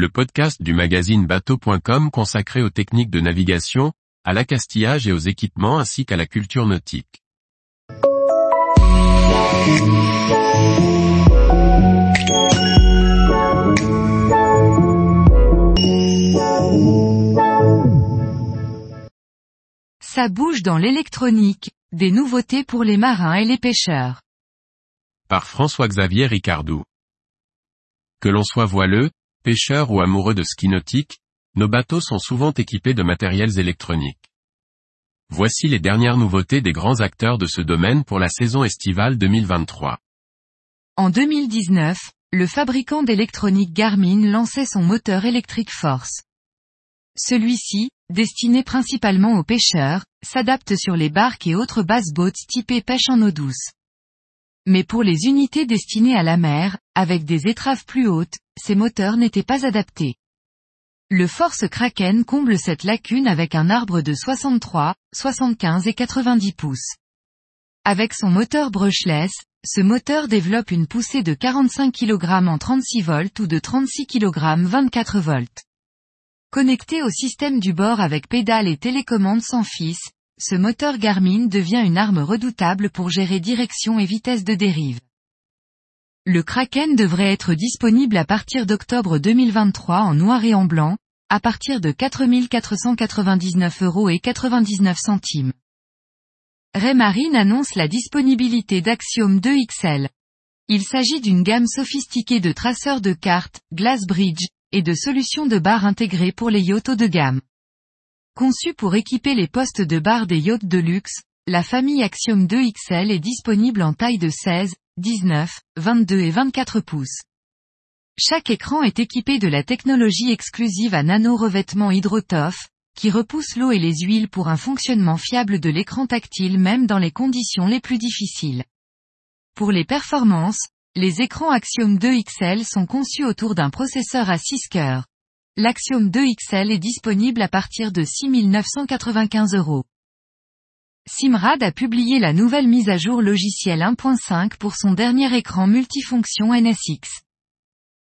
le podcast du magazine bateau.com consacré aux techniques de navigation, à l'accastillage et aux équipements ainsi qu'à la culture nautique. Ça bouge dans l'électronique, des nouveautés pour les marins et les pêcheurs. Par François-Xavier Ricardou. Que l'on soit voileux, pêcheur ou amoureux de ski nautique, nos bateaux sont souvent équipés de matériels électroniques. Voici les dernières nouveautés des grands acteurs de ce domaine pour la saison estivale 2023. En 2019, le fabricant d'électronique Garmin lançait son moteur électrique Force. Celui-ci, destiné principalement aux pêcheurs, s'adapte sur les barques et autres basses boats typées pêche en eau douce. Mais pour les unités destinées à la mer, avec des étraves plus hautes, ces moteurs n'étaient pas adaptés. Le Force Kraken comble cette lacune avec un arbre de 63, 75 et 90 pouces. Avec son moteur brushless, ce moteur développe une poussée de 45 kg en 36 volts ou de 36 kg 24 volts. Connecté au système du bord avec pédale et télécommande sans fil, ce moteur Garmin devient une arme redoutable pour gérer direction et vitesse de dérive. Le Kraken devrait être disponible à partir d'octobre 2023 en noir et en blanc, à partir de 4499 euros et 99 centimes. Raymarine annonce la disponibilité d'Axiom 2 XL. Il s'agit d'une gamme sophistiquée de traceurs de cartes, glass bridge, et de solutions de barres intégrées pour les yachts haut de gamme. Conçu pour équiper les postes de barre des yachts de luxe, la famille Axiom 2 XL est disponible en taille de 16, 19, 22 et 24 pouces. Chaque écran est équipé de la technologie exclusive à nano-revêtement qui repousse l'eau et les huiles pour un fonctionnement fiable de l'écran tactile même dans les conditions les plus difficiles. Pour les performances, les écrans Axiom 2 XL sont conçus autour d'un processeur à 6 cœurs. L'Axiom 2 XL est disponible à partir de 6 995 euros. Simrad a publié la nouvelle mise à jour logicielle 1.5 pour son dernier écran multifonction NSX.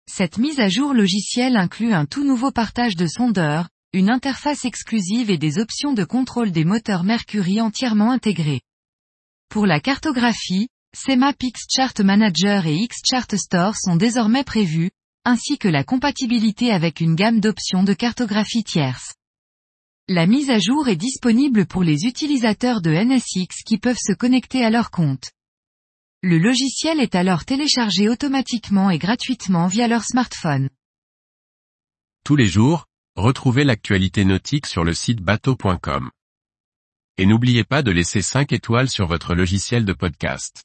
Cette mise à jour logicielle inclut un tout nouveau partage de sondeurs, une interface exclusive et des options de contrôle des moteurs Mercury entièrement intégrées. Pour la cartographie, CEMAP Chart Manager et X-Chart Store sont désormais prévus, ainsi que la compatibilité avec une gamme d'options de cartographie tierce. La mise à jour est disponible pour les utilisateurs de NSX qui peuvent se connecter à leur compte. Le logiciel est alors téléchargé automatiquement et gratuitement via leur smartphone. Tous les jours, retrouvez l'actualité nautique sur le site bateau.com. Et n'oubliez pas de laisser 5 étoiles sur votre logiciel de podcast.